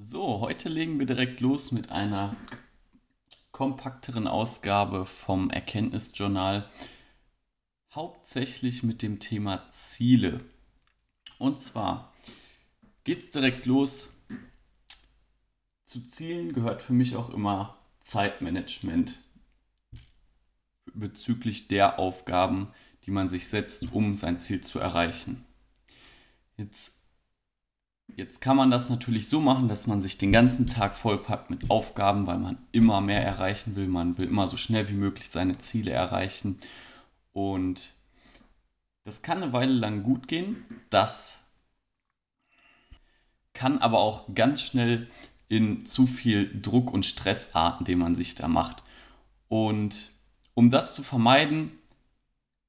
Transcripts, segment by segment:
So, heute legen wir direkt los mit einer kompakteren Ausgabe vom Erkenntnisjournal, hauptsächlich mit dem Thema Ziele. Und zwar geht es direkt los. Zu Zielen gehört für mich auch immer Zeitmanagement bezüglich der Aufgaben, die man sich setzt, um sein Ziel zu erreichen. Jetzt, jetzt kann man das natürlich so machen, dass man sich den ganzen Tag vollpackt mit Aufgaben, weil man immer mehr erreichen will. Man will immer so schnell wie möglich seine Ziele erreichen. Und das kann eine Weile lang gut gehen. Das kann aber auch ganz schnell in zu viel Druck und Stress arten, den man sich da macht. Und um das zu vermeiden,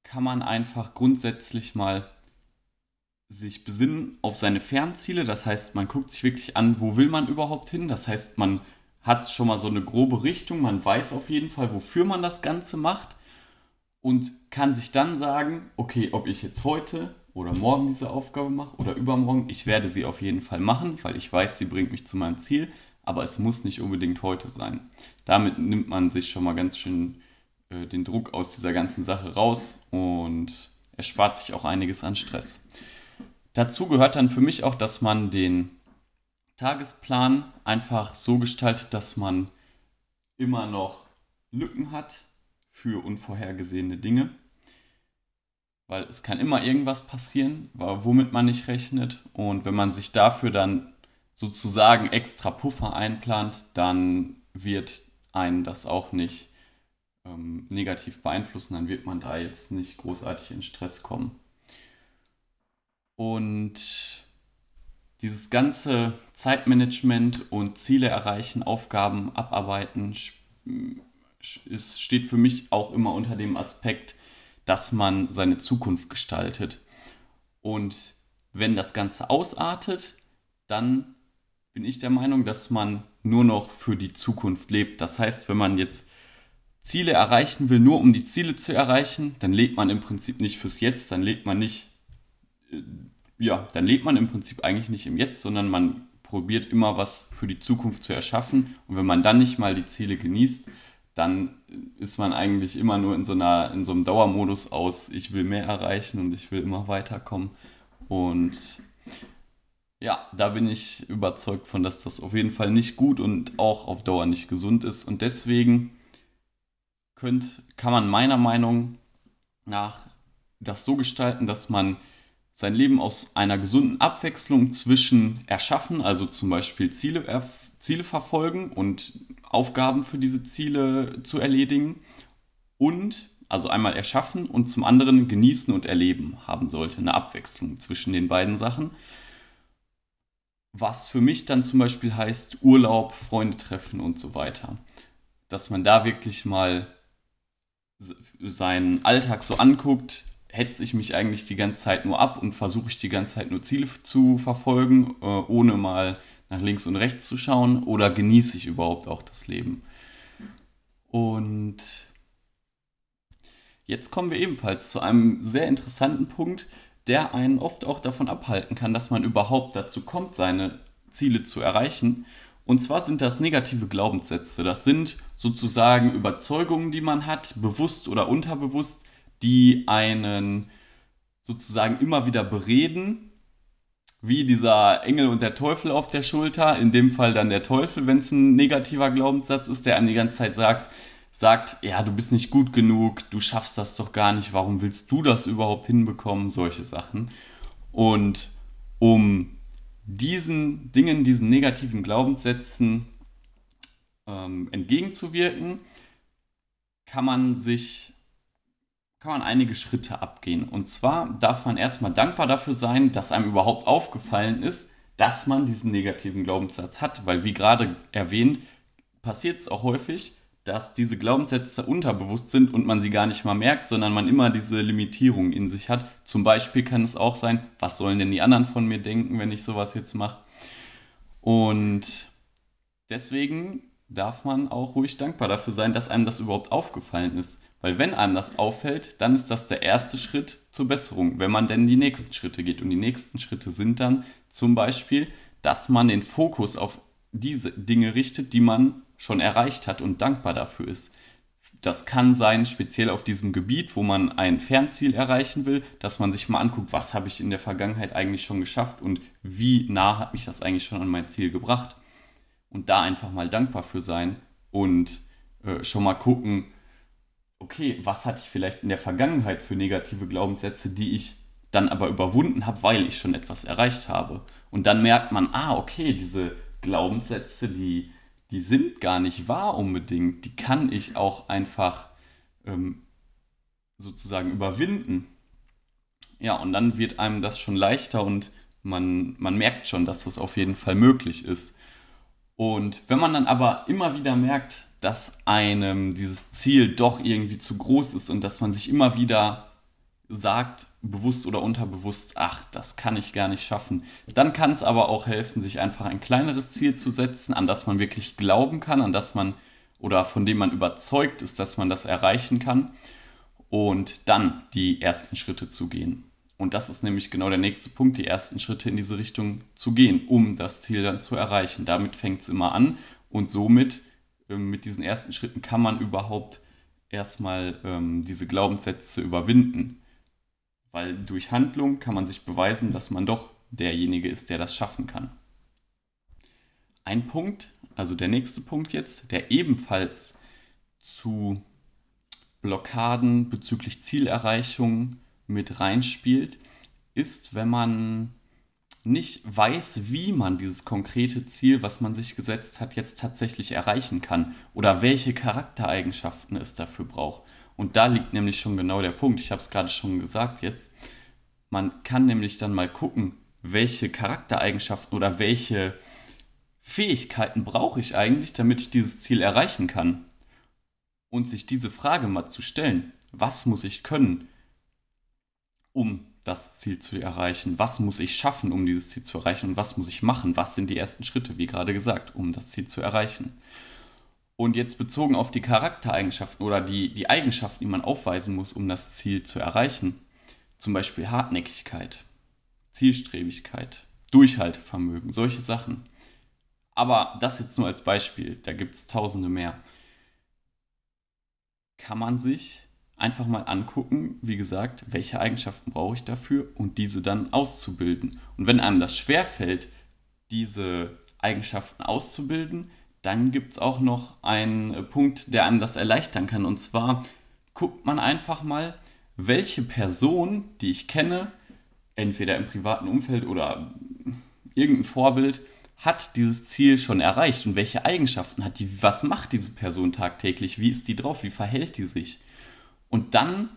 kann man einfach grundsätzlich mal sich besinnen auf seine Fernziele. Das heißt, man guckt sich wirklich an, wo will man überhaupt hin. Das heißt, man hat schon mal so eine grobe Richtung, man weiß auf jeden Fall, wofür man das Ganze macht und kann sich dann sagen, okay, ob ich jetzt heute oder morgen diese Aufgabe mache oder übermorgen, ich werde sie auf jeden Fall machen, weil ich weiß, sie bringt mich zu meinem Ziel, aber es muss nicht unbedingt heute sein. Damit nimmt man sich schon mal ganz schön äh, den Druck aus dieser ganzen Sache raus und erspart sich auch einiges an Stress. Dazu gehört dann für mich auch, dass man den Tagesplan einfach so gestaltet, dass man immer noch Lücken hat für unvorhergesehene Dinge. Weil es kann immer irgendwas passieren, womit man nicht rechnet. Und wenn man sich dafür dann sozusagen extra Puffer einplant, dann wird einen das auch nicht ähm, negativ beeinflussen, dann wird man da jetzt nicht großartig in Stress kommen. Und dieses ganze Zeitmanagement und Ziele erreichen, Aufgaben abarbeiten, ist, steht für mich auch immer unter dem Aspekt, dass man seine Zukunft gestaltet. Und wenn das Ganze ausartet, dann bin ich der Meinung, dass man nur noch für die Zukunft lebt. Das heißt, wenn man jetzt Ziele erreichen will, nur um die Ziele zu erreichen, dann lebt man im Prinzip nicht fürs Jetzt, dann lebt man nicht, äh, ja, dann lebt man im Prinzip eigentlich nicht im Jetzt, sondern man probiert immer was für die Zukunft zu erschaffen. Und wenn man dann nicht mal die Ziele genießt, dann ist man eigentlich immer nur in so, einer, in so einem Dauermodus aus, ich will mehr erreichen und ich will immer weiterkommen. Und ja, da bin ich überzeugt von, dass das auf jeden Fall nicht gut und auch auf Dauer nicht gesund ist. Und deswegen könnt, kann man meiner Meinung nach das so gestalten, dass man sein Leben aus einer gesunden Abwechslung zwischen erschaffen, also zum Beispiel Ziele, Ziele verfolgen und Aufgaben für diese Ziele zu erledigen und also einmal erschaffen und zum anderen genießen und erleben haben sollte, eine Abwechslung zwischen den beiden Sachen. Was für mich dann zum Beispiel heißt Urlaub, Freunde treffen und so weiter. Dass man da wirklich mal seinen Alltag so anguckt, hetze ich mich eigentlich die ganze Zeit nur ab und versuche ich die ganze Zeit nur Ziele zu verfolgen, äh, ohne mal nach links und rechts zu schauen oder genieße ich überhaupt auch das Leben? Und jetzt kommen wir ebenfalls zu einem sehr interessanten Punkt, der einen oft auch davon abhalten kann, dass man überhaupt dazu kommt, seine Ziele zu erreichen. Und zwar sind das negative Glaubenssätze. Das sind sozusagen Überzeugungen, die man hat, bewusst oder unterbewusst, die einen sozusagen immer wieder bereden, wie dieser Engel und der Teufel auf der Schulter, in dem Fall dann der Teufel, wenn es ein negativer Glaubenssatz ist, der einem die ganze Zeit sagt, sagt, ja, du bist nicht gut genug, du schaffst das doch gar nicht, warum willst du das überhaupt hinbekommen, solche Sachen. Und um diesen Dingen, diesen negativen Glaubenssätzen ähm, entgegenzuwirken, kann man sich, kann man einige Schritte abgehen. Und zwar darf man erstmal dankbar dafür sein, dass einem überhaupt aufgefallen ist, dass man diesen negativen Glaubenssatz hat, weil wie gerade erwähnt, passiert es auch häufig, dass diese Glaubenssätze unterbewusst sind und man sie gar nicht mal merkt, sondern man immer diese Limitierung in sich hat. Zum Beispiel kann es auch sein, was sollen denn die anderen von mir denken, wenn ich sowas jetzt mache? Und deswegen darf man auch ruhig dankbar dafür sein, dass einem das überhaupt aufgefallen ist. Weil wenn einem das auffällt, dann ist das der erste Schritt zur Besserung, wenn man denn die nächsten Schritte geht. Und die nächsten Schritte sind dann zum Beispiel, dass man den Fokus auf diese Dinge richtet, die man schon erreicht hat und dankbar dafür ist. Das kann sein, speziell auf diesem Gebiet, wo man ein Fernziel erreichen will, dass man sich mal anguckt, was habe ich in der Vergangenheit eigentlich schon geschafft und wie nah hat mich das eigentlich schon an mein Ziel gebracht. Und da einfach mal dankbar für sein und äh, schon mal gucken, okay, was hatte ich vielleicht in der Vergangenheit für negative Glaubenssätze, die ich dann aber überwunden habe, weil ich schon etwas erreicht habe. Und dann merkt man, ah, okay, diese Glaubenssätze, die, die sind gar nicht wahr unbedingt. Die kann ich auch einfach ähm, sozusagen überwinden. Ja, und dann wird einem das schon leichter und man, man merkt schon, dass das auf jeden Fall möglich ist. Und wenn man dann aber immer wieder merkt, dass einem dieses Ziel doch irgendwie zu groß ist und dass man sich immer wieder sagt, bewusst oder unterbewusst, ach, das kann ich gar nicht schaffen. Dann kann es aber auch helfen, sich einfach ein kleineres Ziel zu setzen, an das man wirklich glauben kann, an das man oder von dem man überzeugt ist, dass man das erreichen kann und dann die ersten Schritte zu gehen. Und das ist nämlich genau der nächste Punkt, die ersten Schritte in diese Richtung zu gehen, um das Ziel dann zu erreichen. Damit fängt es immer an und somit mit diesen ersten Schritten kann man überhaupt erstmal ähm, diese Glaubenssätze überwinden. Weil durch Handlung kann man sich beweisen, dass man doch derjenige ist, der das schaffen kann. Ein Punkt, also der nächste Punkt jetzt, der ebenfalls zu Blockaden bezüglich Zielerreichung mit reinspielt, ist, wenn man nicht weiß, wie man dieses konkrete Ziel, was man sich gesetzt hat, jetzt tatsächlich erreichen kann oder welche Charaktereigenschaften es dafür braucht. Und da liegt nämlich schon genau der Punkt. Ich habe es gerade schon gesagt jetzt. Man kann nämlich dann mal gucken, welche Charaktereigenschaften oder welche Fähigkeiten brauche ich eigentlich, damit ich dieses Ziel erreichen kann. Und sich diese Frage mal zu stellen, was muss ich können, um das Ziel zu erreichen? Was muss ich schaffen, um dieses Ziel zu erreichen? Und was muss ich machen? Was sind die ersten Schritte, wie gerade gesagt, um das Ziel zu erreichen? Und jetzt bezogen auf die Charaktereigenschaften oder die, die Eigenschaften, die man aufweisen muss, um das Ziel zu erreichen, zum Beispiel Hartnäckigkeit, Zielstrebigkeit, Durchhaltevermögen, solche Sachen. Aber das jetzt nur als Beispiel, da gibt es tausende mehr. Kann man sich einfach mal angucken, wie gesagt, welche Eigenschaften brauche ich dafür und diese dann auszubilden. Und wenn einem das schwerfällt, diese Eigenschaften auszubilden, dann gibt es auch noch einen äh, Punkt, der einem das erleichtern kann. Und zwar guckt man einfach mal, welche Person, die ich kenne, entweder im privaten Umfeld oder irgendein Vorbild, hat dieses Ziel schon erreicht und welche Eigenschaften hat die, was macht diese Person tagtäglich, wie ist die drauf, wie verhält die sich. Und dann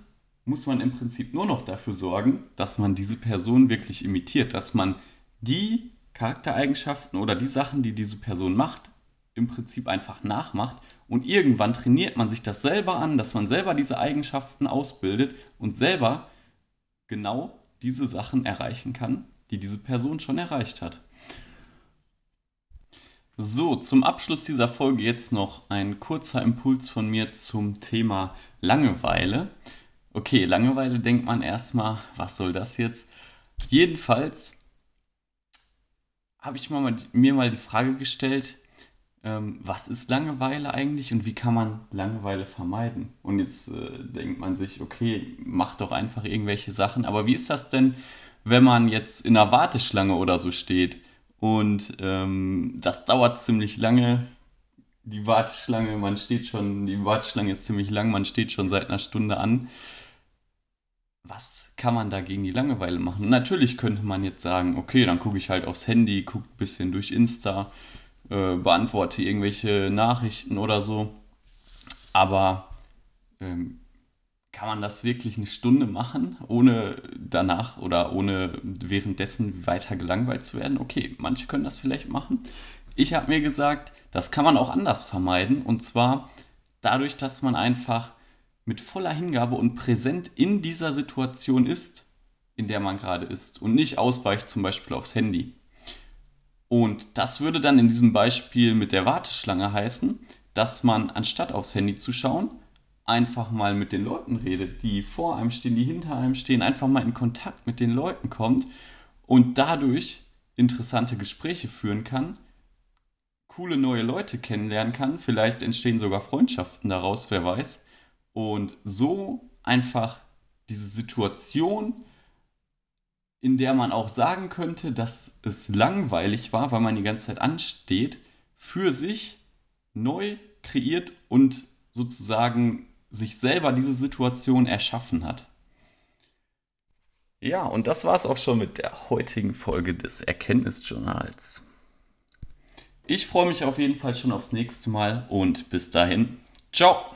muss man im Prinzip nur noch dafür sorgen, dass man diese Person wirklich imitiert, dass man die Charaktereigenschaften oder die Sachen, die diese Person macht, im Prinzip einfach nachmacht und irgendwann trainiert man sich das selber an, dass man selber diese Eigenschaften ausbildet und selber genau diese Sachen erreichen kann, die diese Person schon erreicht hat. So, zum Abschluss dieser Folge jetzt noch ein kurzer Impuls von mir zum Thema Langeweile. Okay, Langeweile denkt man erstmal, was soll das jetzt? Jedenfalls habe ich mal, mir mal die Frage gestellt, ähm, was ist Langeweile eigentlich und wie kann man Langeweile vermeiden? Und jetzt äh, denkt man sich, okay, mach doch einfach irgendwelche Sachen. Aber wie ist das denn, wenn man jetzt in einer Warteschlange oder so steht und ähm, das dauert ziemlich lange? Die Warteschlange, man steht schon, die Warteschlange ist ziemlich lang, man steht schon seit einer Stunde an. Was kann man da gegen die Langeweile machen? Natürlich könnte man jetzt sagen, okay, dann gucke ich halt aufs Handy, gucke ein bisschen durch Insta, äh, beantworte irgendwelche Nachrichten oder so. Aber ähm, kann man das wirklich eine Stunde machen, ohne danach oder ohne währenddessen weiter gelangweilt zu werden? Okay, manche können das vielleicht machen. Ich habe mir gesagt, das kann man auch anders vermeiden. Und zwar dadurch, dass man einfach mit voller Hingabe und präsent in dieser Situation ist, in der man gerade ist und nicht ausweicht zum Beispiel aufs Handy. Und das würde dann in diesem Beispiel mit der Warteschlange heißen, dass man anstatt aufs Handy zu schauen, einfach mal mit den Leuten redet, die vor einem stehen, die hinter einem stehen, einfach mal in Kontakt mit den Leuten kommt und dadurch interessante Gespräche führen kann, coole neue Leute kennenlernen kann. Vielleicht entstehen sogar Freundschaften daraus, wer weiß. Und so einfach diese Situation, in der man auch sagen könnte, dass es langweilig war, weil man die ganze Zeit ansteht, für sich neu kreiert und sozusagen sich selber diese Situation erschaffen hat. Ja, und das war es auch schon mit der heutigen Folge des Erkenntnisjournals. Ich freue mich auf jeden Fall schon aufs nächste Mal und bis dahin, ciao!